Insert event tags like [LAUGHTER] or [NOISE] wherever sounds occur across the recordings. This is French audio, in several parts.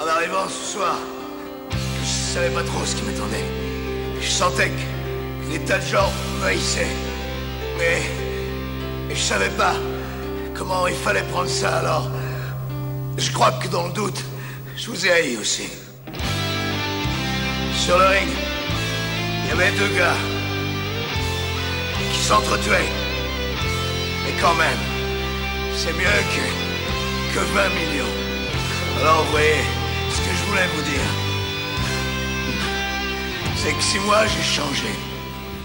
En arrivant ce soir, je savais pas trop ce qui m'attendait. Je sentais que des tas de gens m'haïssaient. Mais je savais pas comment il fallait prendre ça alors. Je crois que dans le doute, je vous ai haï aussi. Sur le ring, il y avait deux gars qui s'entretuaient. Mais quand même, c'est mieux que, que 20 millions. Alors vous voyez, voulais vous dire, c'est que si moi j'ai changé,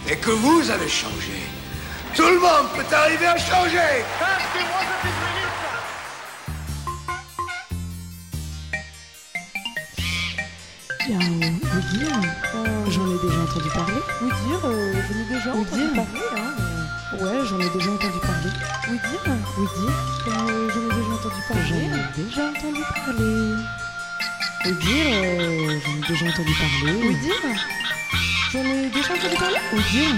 et que vous avez changé, tout le monde peut arriver à changer. Bien, vous dire, j'en ai déjà entendu parler. Vous dire, euh, j'en ai déjà entendu dire. parler, hein. Ouais, j'en ai déjà entendu parler. Vous dire, Vous dire, euh, j'en ai déjà entendu j'en parler. ai déjà entendu parler. Vous dire, euh, j'en ai déjà entendu parler. Vous dire, j'en ai déjà entendu parler? Vous dire,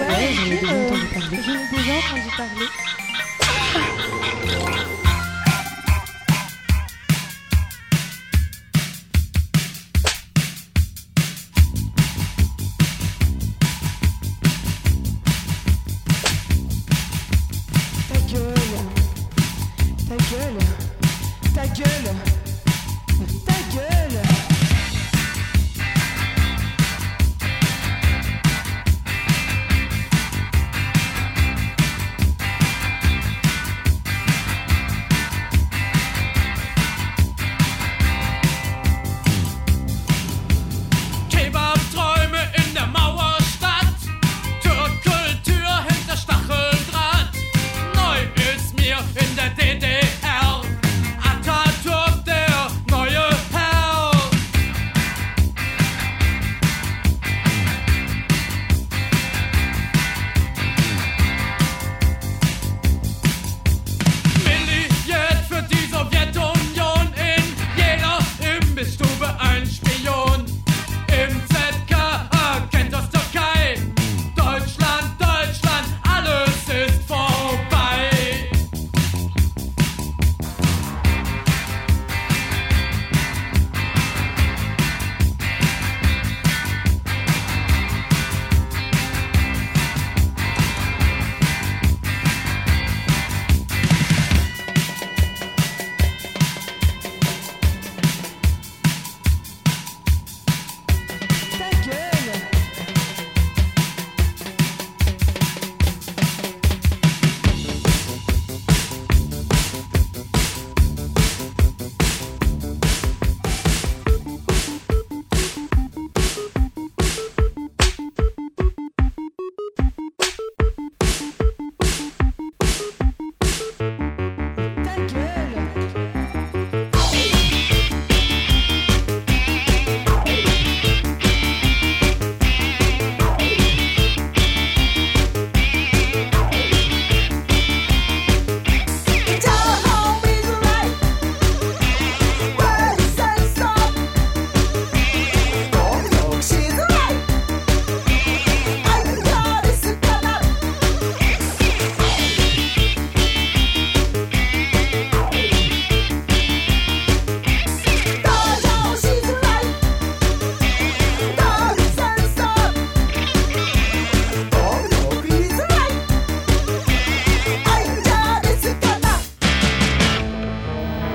Ouais, j'en ai déjà euh, entendu parler. J'en ai déjà entendu parler.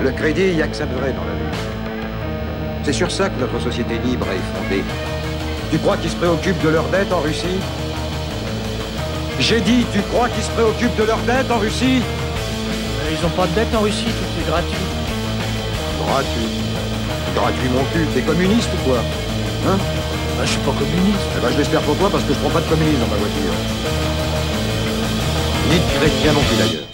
Le crédit, il n'y a que ça de vrai dans la vie. C'est sur ça que notre société libre est fondée. Tu crois qu'ils se préoccupent de leurs dettes en Russie? J'ai dit, tu crois qu'ils se préoccupent de leurs dettes en Russie? Ils ont pas de dette en Russie, tout est gratuit. Gratuit. Gratuit mon cul, t'es communiste ou quoi? Hein? Bah, je suis pas communiste. Eh ben je l'espère pour toi parce que je prends pas de communisme dans ma voiture. Ni de chrétien non plus d'ailleurs.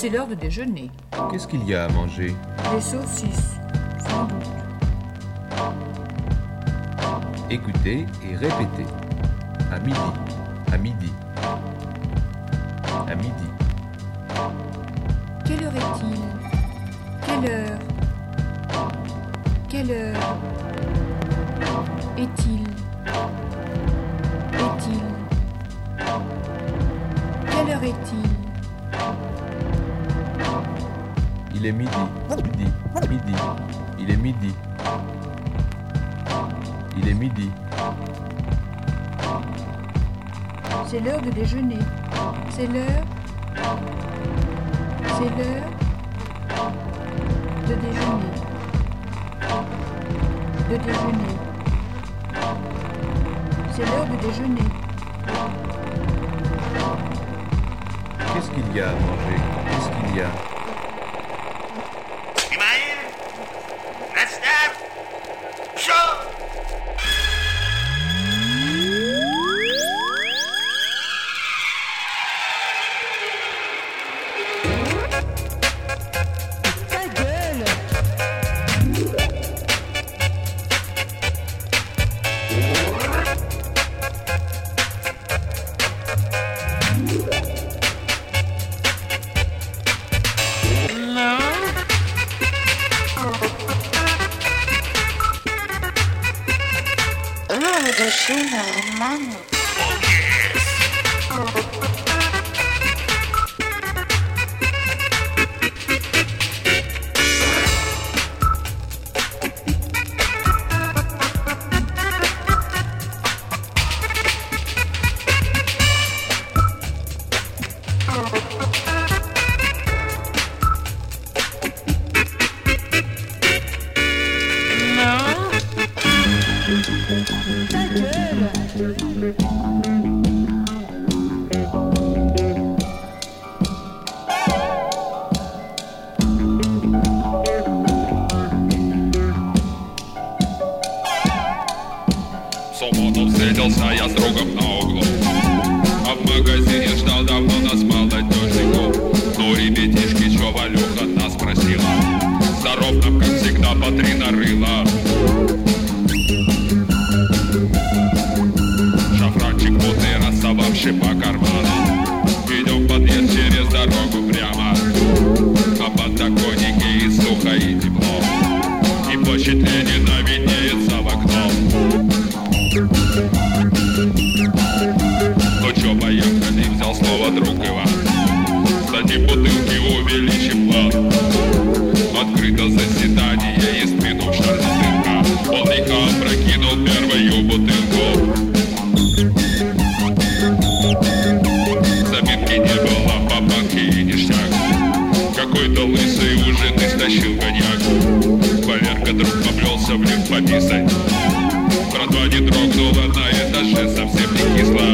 C'est l'heure de déjeuner. Qu'est-ce qu'il y a à manger Des saucisses, sans doute. Écoutez et répétez. À midi, à midi, à midi. Quelle heure est-il? Quelle heure? Quelle heure? Est-il? Est-il? Quelle heure est-il? Il est midi. Midi. Midi. Il est midi. Il est midi. C'est l'heure de déjeuner. C'est l'heure. C'est l'heure de déjeuner. De déjeuner. C'est l'heure de déjeuner. Qu'est-ce qu'il y a à manger? Qu'est-ce qu'il y a? Встретился я с другом на углу. А в магазине ждал давно нас молодежнику Ну, ребятишки, чё Валюха нас спросила Здоров нам, как всегда, по три нарыла. Шафранчик мутный, расстававший по карманам. Идем подъезд через дорогу прямо. На подоконнике и сухо, и тепло. И площадь Ленина виднеется слово друг Иван Дадим бутылки, увеличим план Открыто заседание из минут шарнатырка Он лихо опрокинул первую бутылку. Заминки не было, по банке и ништяк Какой-то лысый уже ты стащил коньяк. Валерка друг поплелся в люк пописать. Братва не дрогнула на этаже, совсем не кисло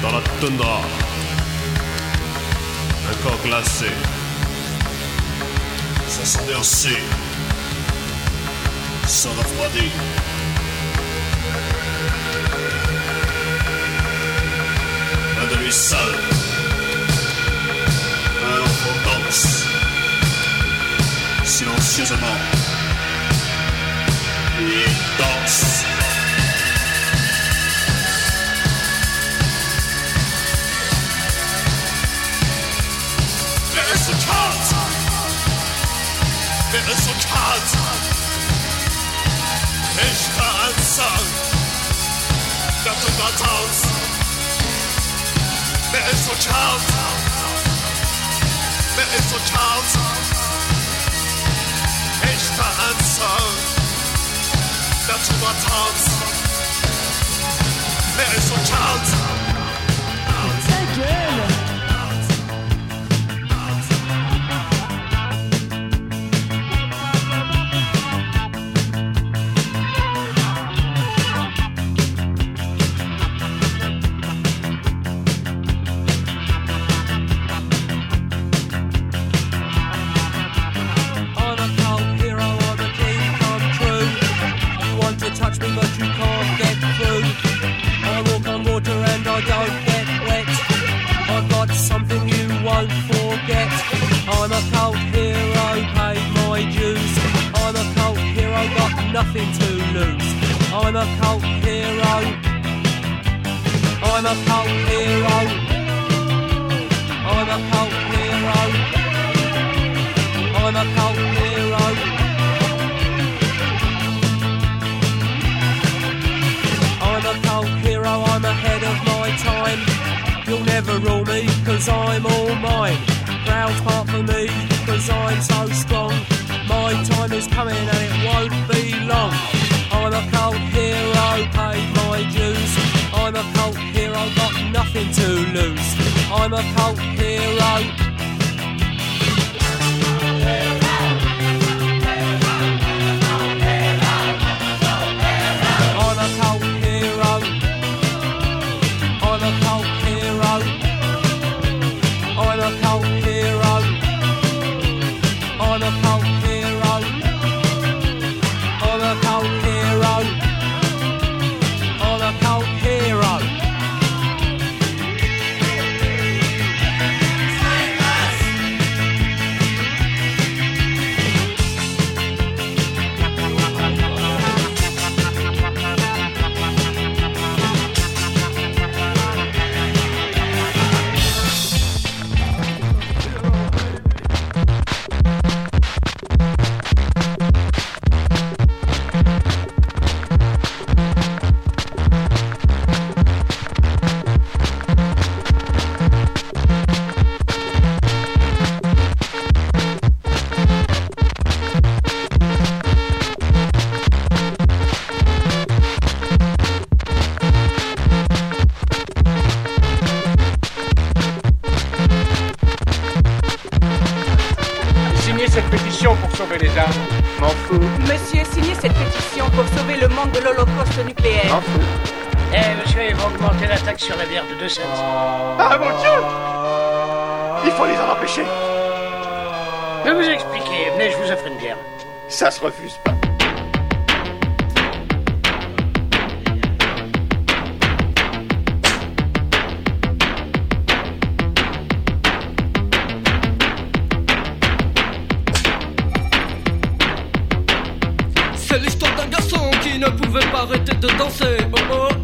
Dans la toundra. Un corps glacé. Ça s'endurcit. Ça refroidit. Un de lui seul. Un enfant danse. Silencieusement. Il danse. Resultat. Echte Anzahl der Hunderttaus. Wer ist so Chaos? Wer ist so Chaos? Echte Anzahl der Hunderttaus. Wer ist so Chaos? Again. I'm a cult hero. I'm a cult hero, I'm ahead of my time. You'll never rule me, cause I'm all mine. Crowd's part for me, cause I'm so strong. My time is coming and it won't be long. I'm a cult hero, paid my dues. I'm a cult hero, got nothing to lose. I'm a cult hero. C'est l'histoire d'un garçon qui ne pouvait pas arrêter de danser. Oh, oh.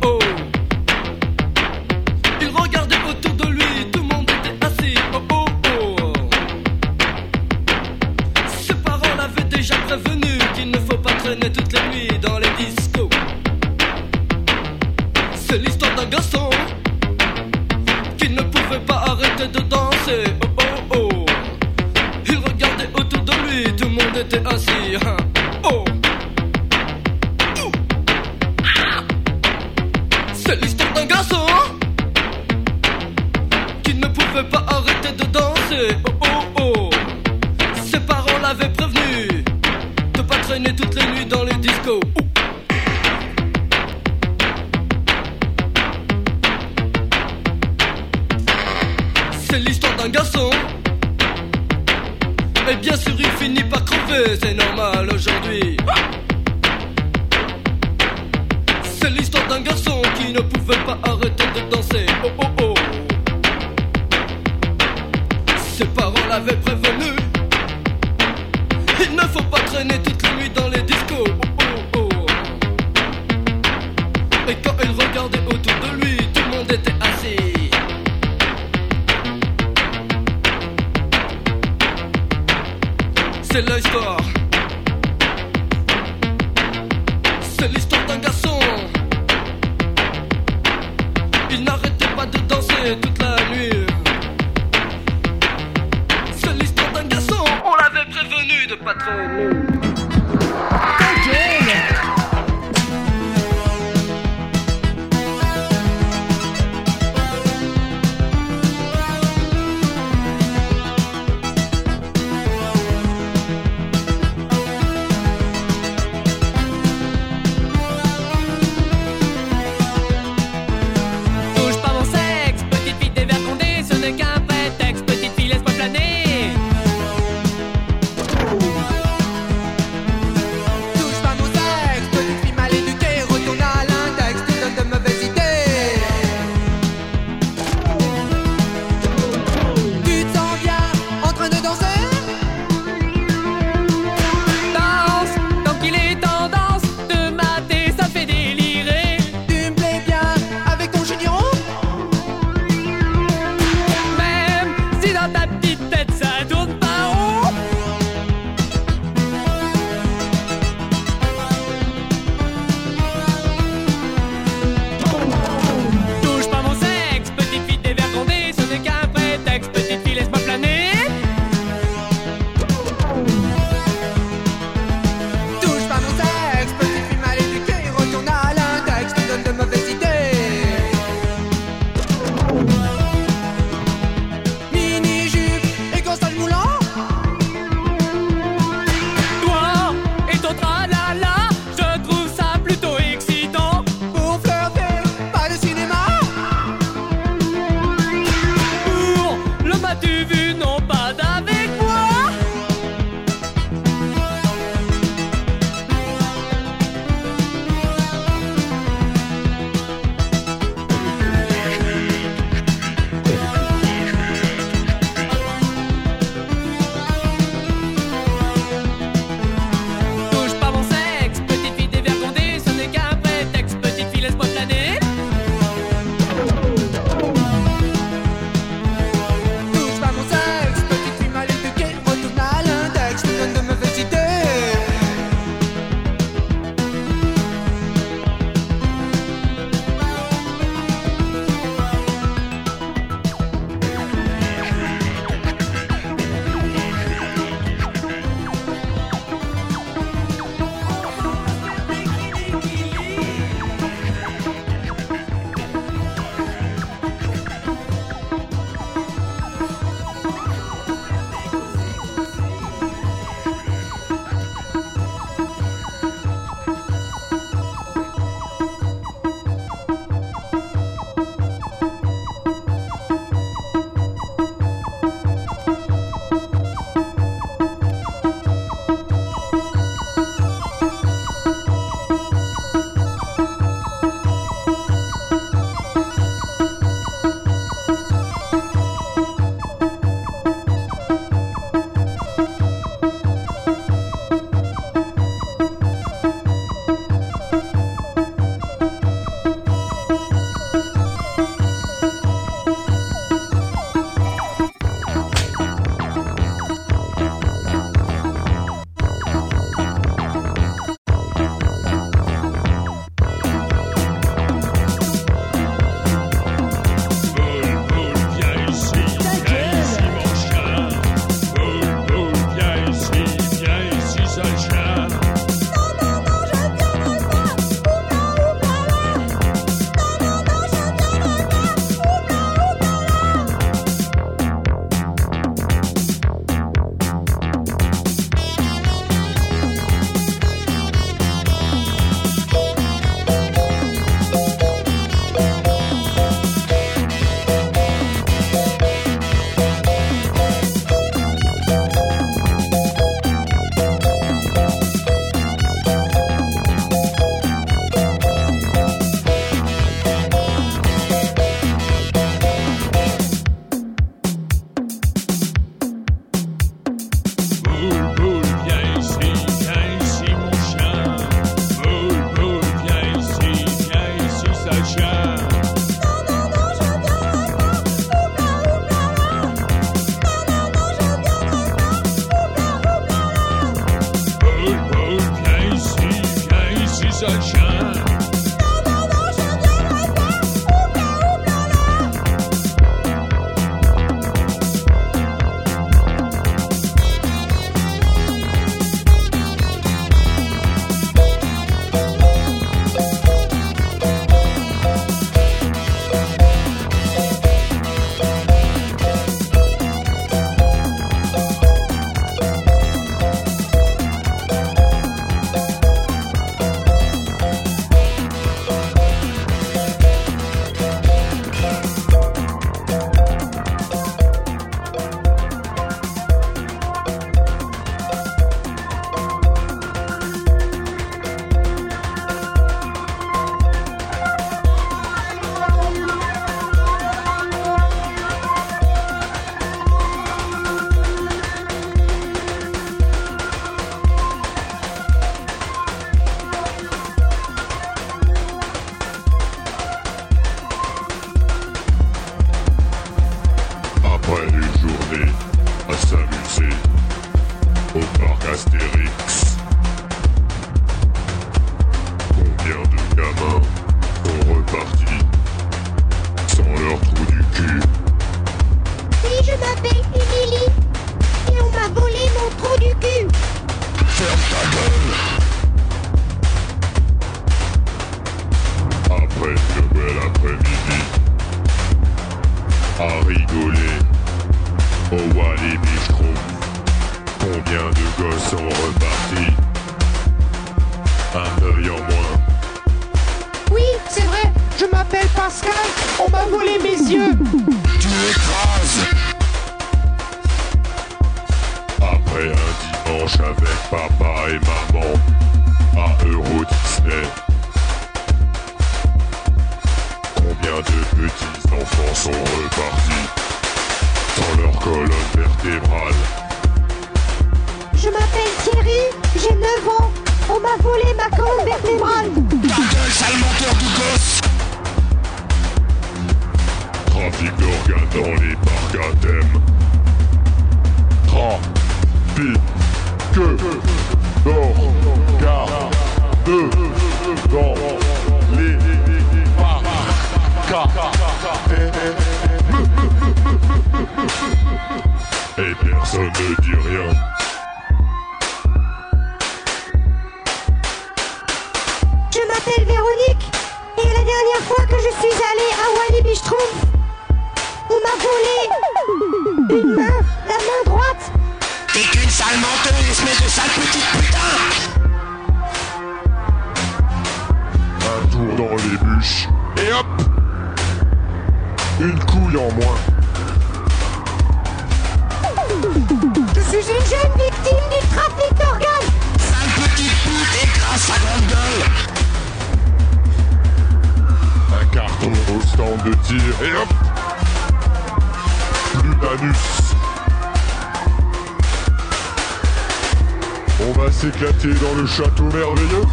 Va s'éclater dans le château merveilleux.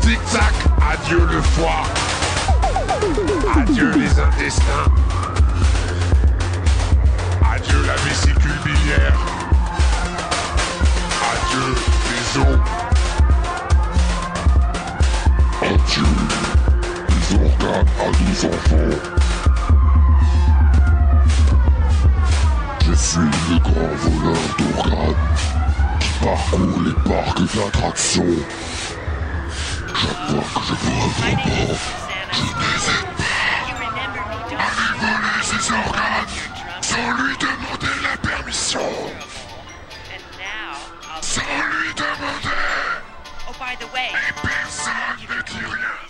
Tic-tac, adieu le foie. Adieu les intestins. Adieu la vésicule biliaire. Adieu les os. Adieu les organes à nos enfants. Je suis le grand voleur d'organes qui parcourt les parcs d'attractions chaque fois que je vois un enfant, je n'hésite pas à lui voler ses organes sans lui demander la permission. Sans lui demander. Et personne ne dit rien.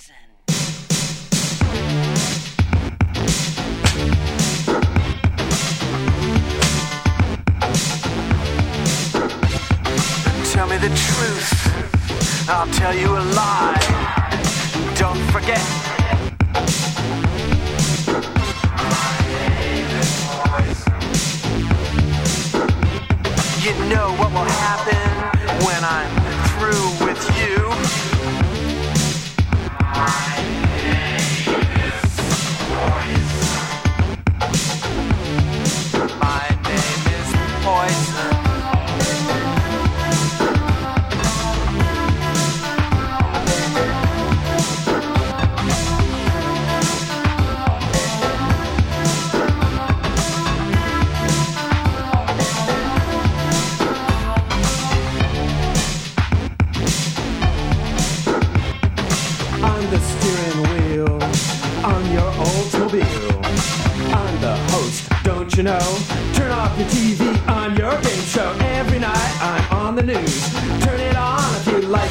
The truth. I'll tell you a lie. Don't forget. You know what will happen when I'm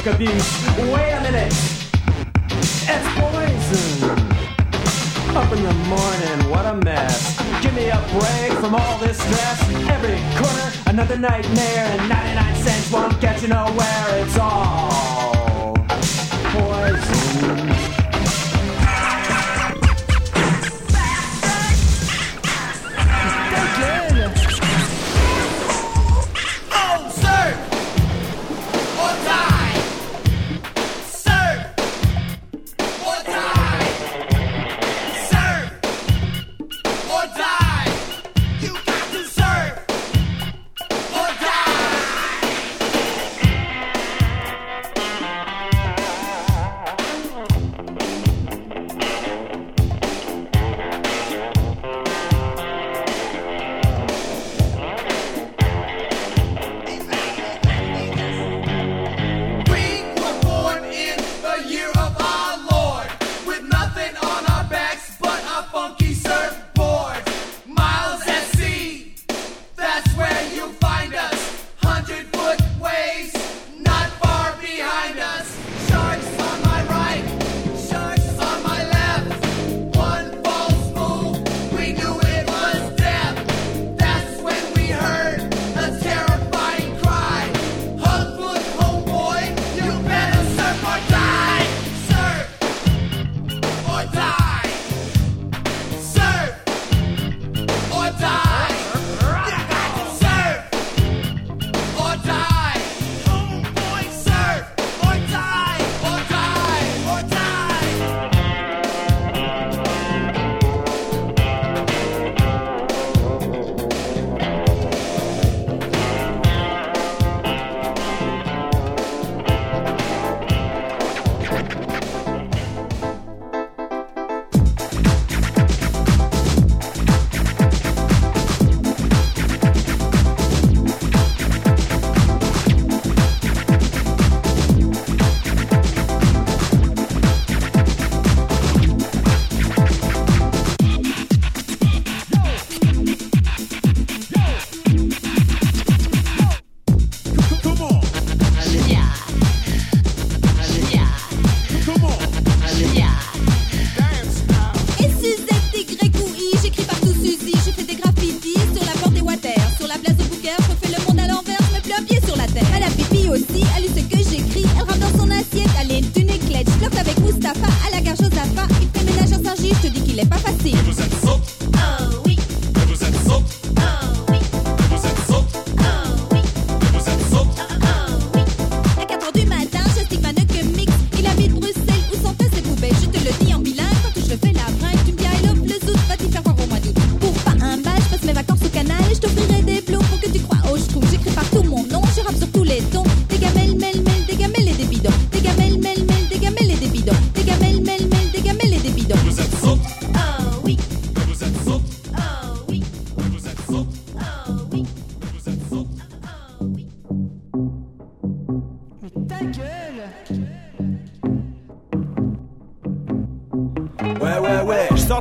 Wait a minute, it's poison. Up in the morning, what a mess. Give me a break from all this stress. Every corner, another nightmare, and 99 cents won't get you nowhere. It's all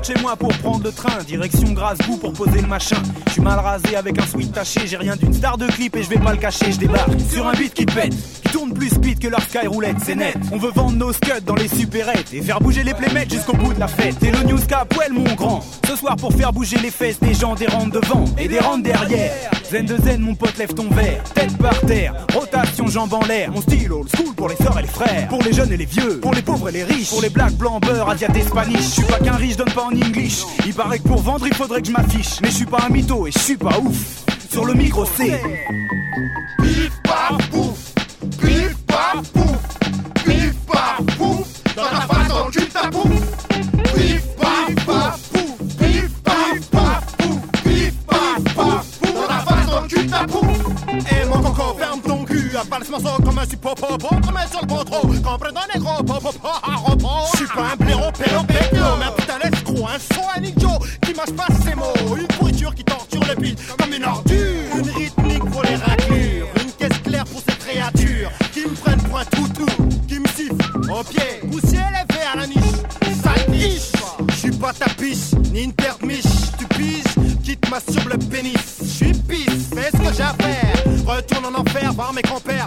chez moi pour prendre le train, direction Grasbourg pour poser le machin. Je suis mal rasé avec un sweat taché, j'ai rien d'une star de clip et je vais pas le cacher, je débarque sur un beat qui pète, qui tourne plus speed que leur sky roulette, c'est net. On veut vendre nos scuds dans les supérettes et faire bouger les playmates jusqu'au bout de la fête. Et le news cap, ouais, mon grand, ce soir pour faire bouger les fesses des gens des rangs devant et des rangs derrière. Zen de zen, mon pote, lève ton verre, tête par terre, rotation, jambes en l'air. Mon style old school pour les sœurs et les frères, pour les jeunes et les vieux, pour les pauvres et les riches, pour les blacks, blancs, beurre, asiates et spanish. Je suis pas qu'un riche, donne pas en English. Il paraît que pour vendre, il faudrait que je m'affiche. Mais je suis pas un mytho et je suis pas ouf. Sur le micro, c'est. Morceau comme sur le contrôle, comprenez gros popo, repos. Je suis pas un blaireau, pélo, pélo, mais un putain l'escroc, un son, un idiot, qui mâche pas ses mots, une pourriture qui torture le beat comme une ordure, une rythmique pour les raclures, une caisse claire pour ces créatures, qui me prennent pour un toutou, qui me sifflent au pied, poussière élevé à la niche, sale niche. Je suis pas ta piche, ni une terre de miche, tu piges, qui te masturbe le pénis, je suis pisse, fais ce que j'ai à faire, retourne en enfer, voir mes grands-pères,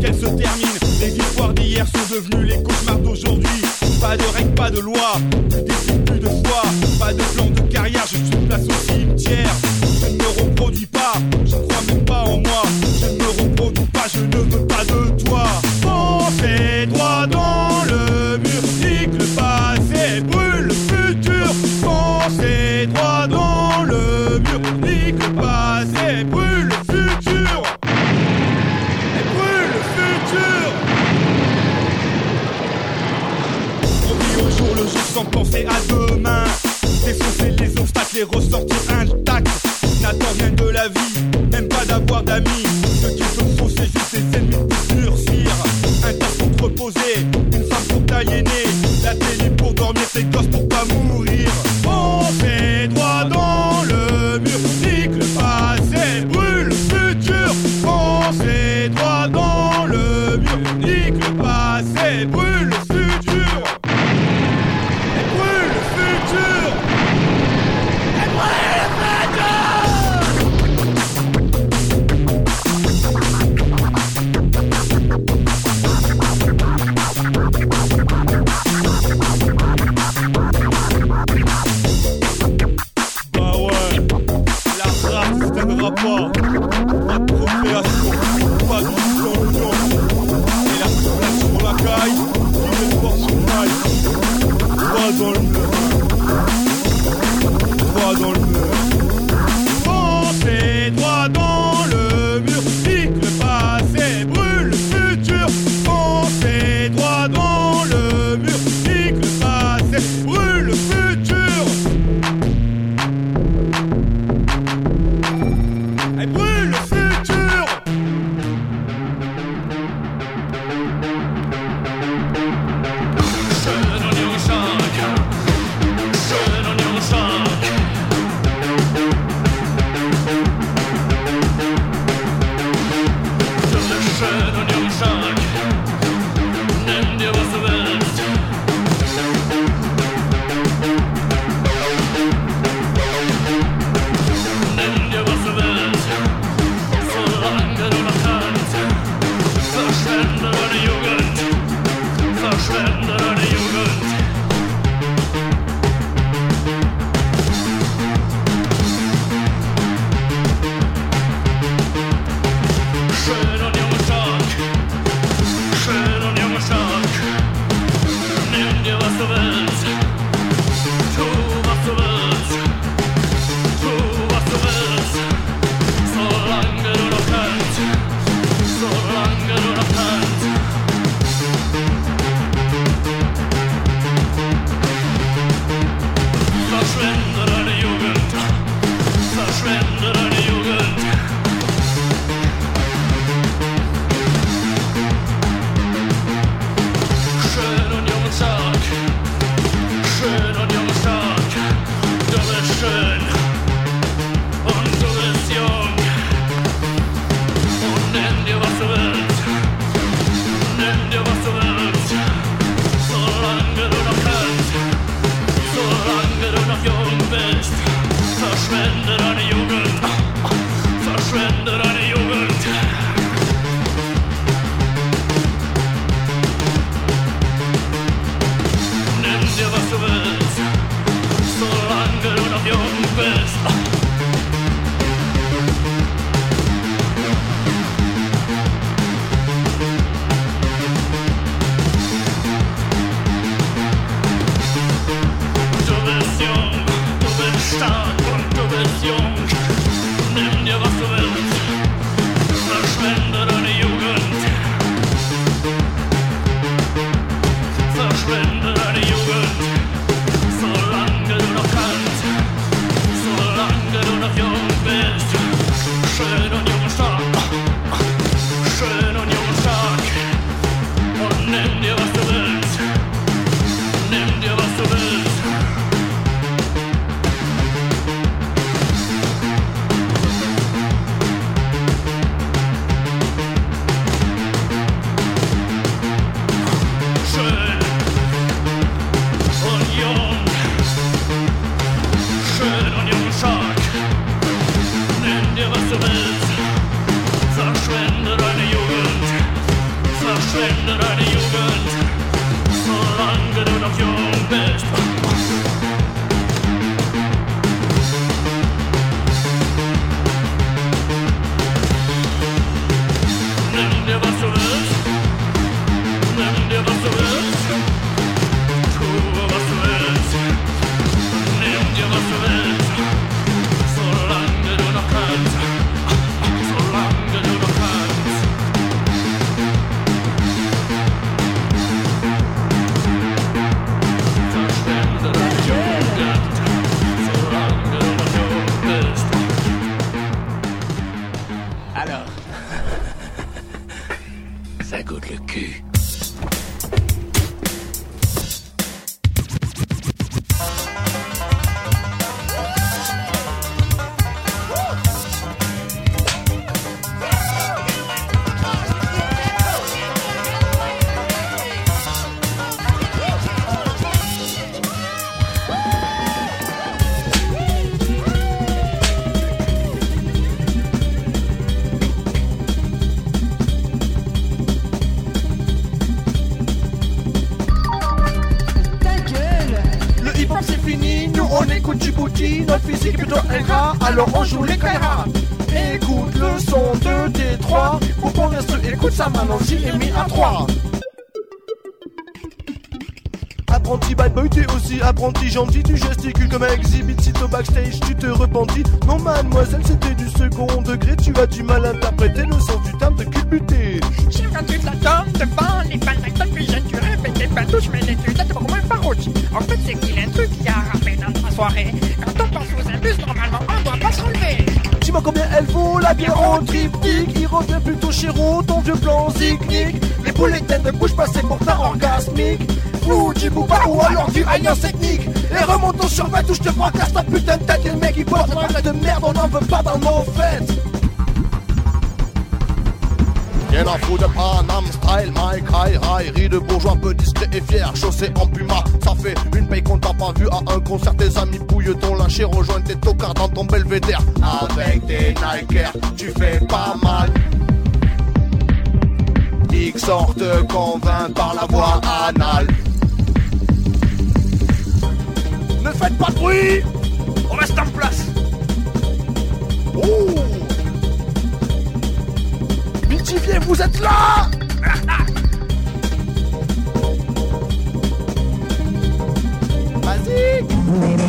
qu'elle se termine. Les histoires d'hier sont devenues les cauchemars d'aujourd'hui. Pas de règles, pas de loi, plus d'éthique, plus de foi. Pas de plan de carrière, je suis place au cimetière. Je ne me reproduis pas, je crois même pas en moi. Je ne me reproduis pas, je ne veux pas de toi. Et ressortir intact. N'attends rien de la vie, même pas d'avoir d'amis. Ceux qui te font, c'est juste des ennemis pour durcir. Un tas pour te reposer, une femme pour t'aliéner. La télé pour dormir, tes gosses pour pas mourir. Alors on joue les. Écoute le son de Détroit, pour qu'on reste écoute ça maintenant si est mis à 3. Apprenti bad boy, t'es aussi apprenti gentil, tu gesticules comme un exhibit, si au backstage tu te repentis. Non mademoiselle, c'était du second degré, tu as du mal à interpréter le sens du terme de culbuté. Si quand tu te la donnes devant les balles puis répètes tes bandouches, mais les tu dates pour moi parodie. En fait, c'est qu'il y a un truc qui a ramené dans ta soirée. Quand on pense aux imbus, Dis-moi combien elle vaut la bière en triptyque. Il revient plutôt chéro, ton vieux plan zignique Les boulettes ne bougent pas, c'est pourtant orgasmique. Ou du bouba ou alors du alliance ethnique Et remontons sur ma touche, te fracasse ta putain de tête. Et le mec il porte un de merde, on n'en veut pas dans nos fêtes Rien à foutre de Panam style, Mike High High, de bourgeois peu discret et fier, chaussé en puma. Ça fait une paye qu'on t'a pas vu à un concert, tes amis pouillent ton lâcher, rejoignent tes tocards dans ton belvédère. Avec tes Nike Air, tu fais pas mal. X sort te convainc par la voie anale. Ne faites pas de bruit On reste en place Ouh Vous êtes là [LAUGHS] Vas-y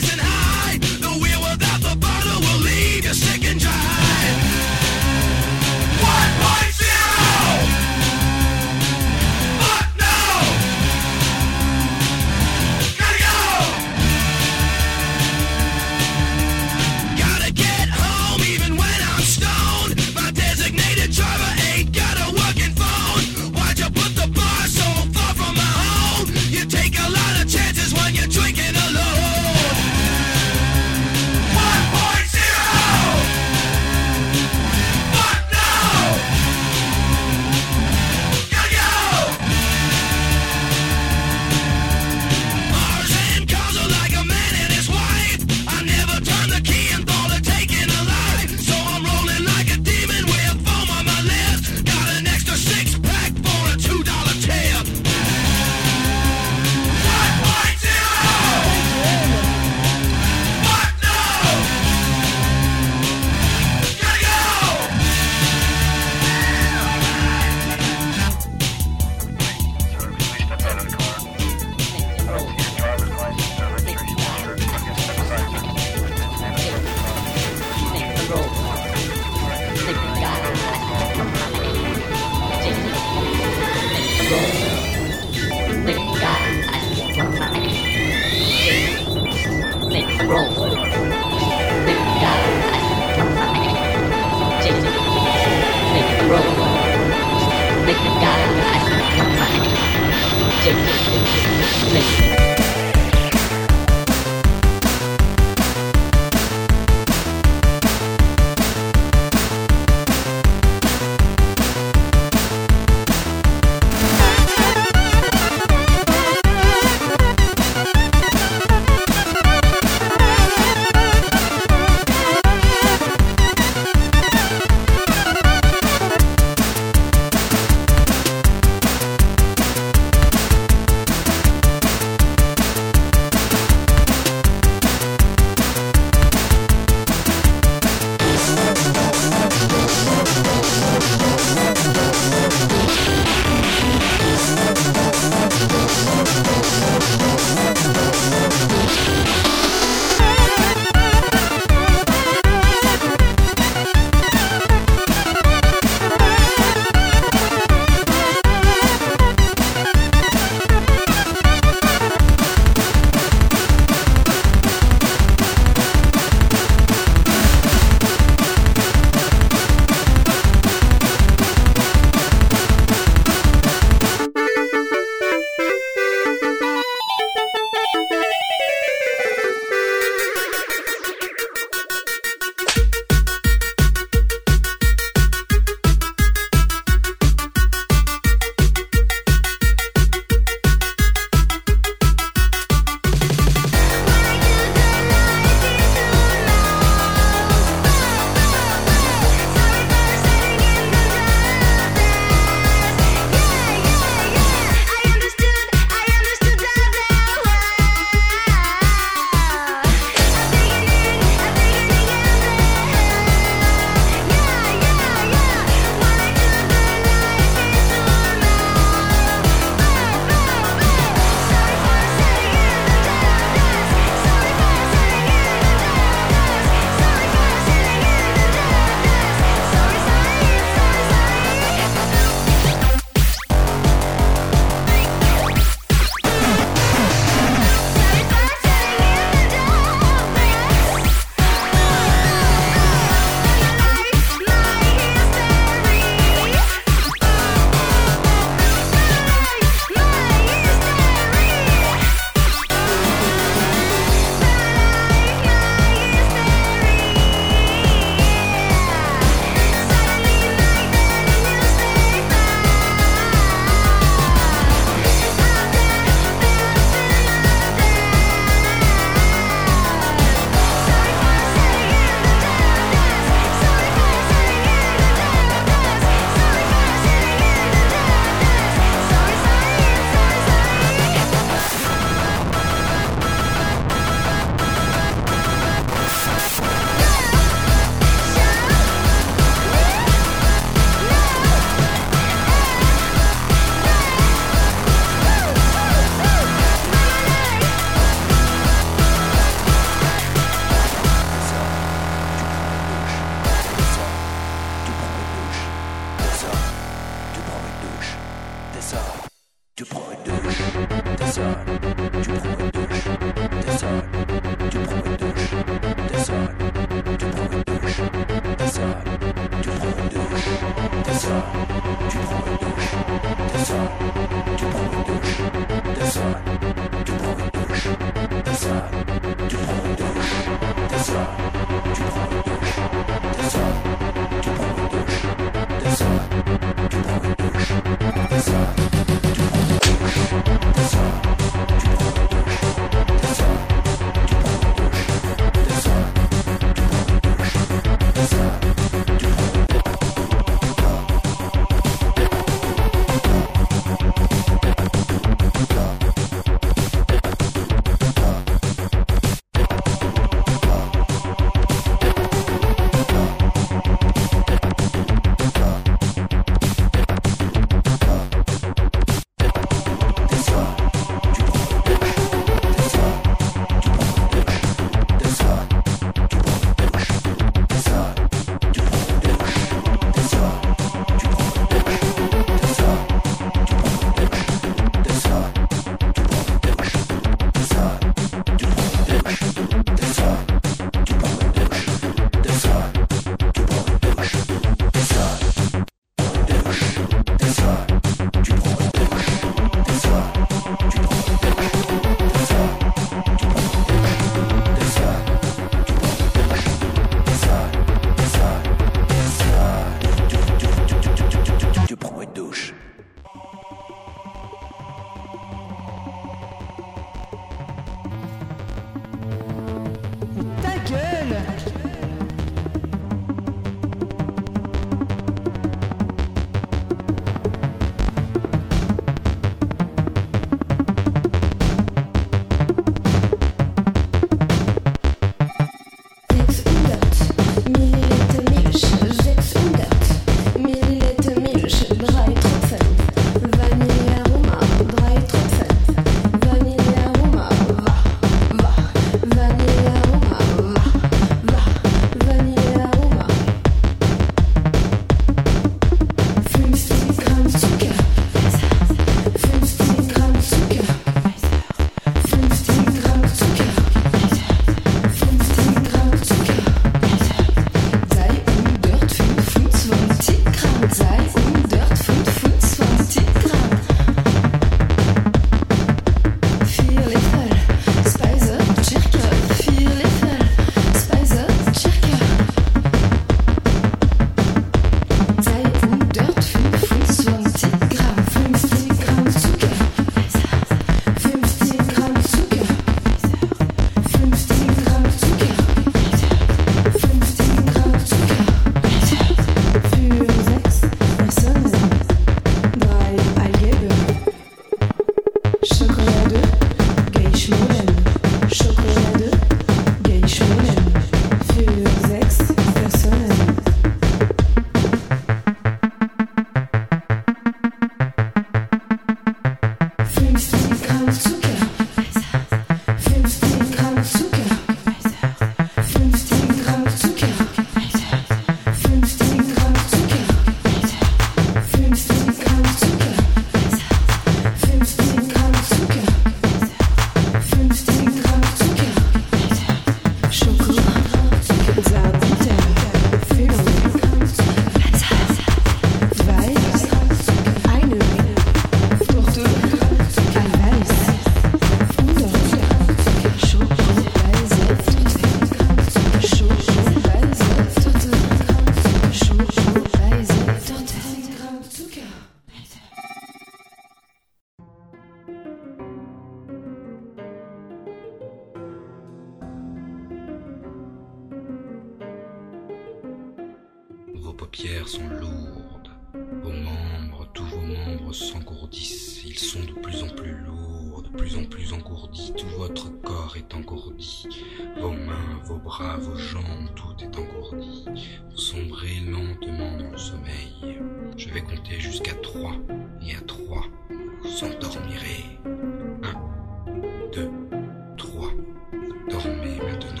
Dormez maintenant.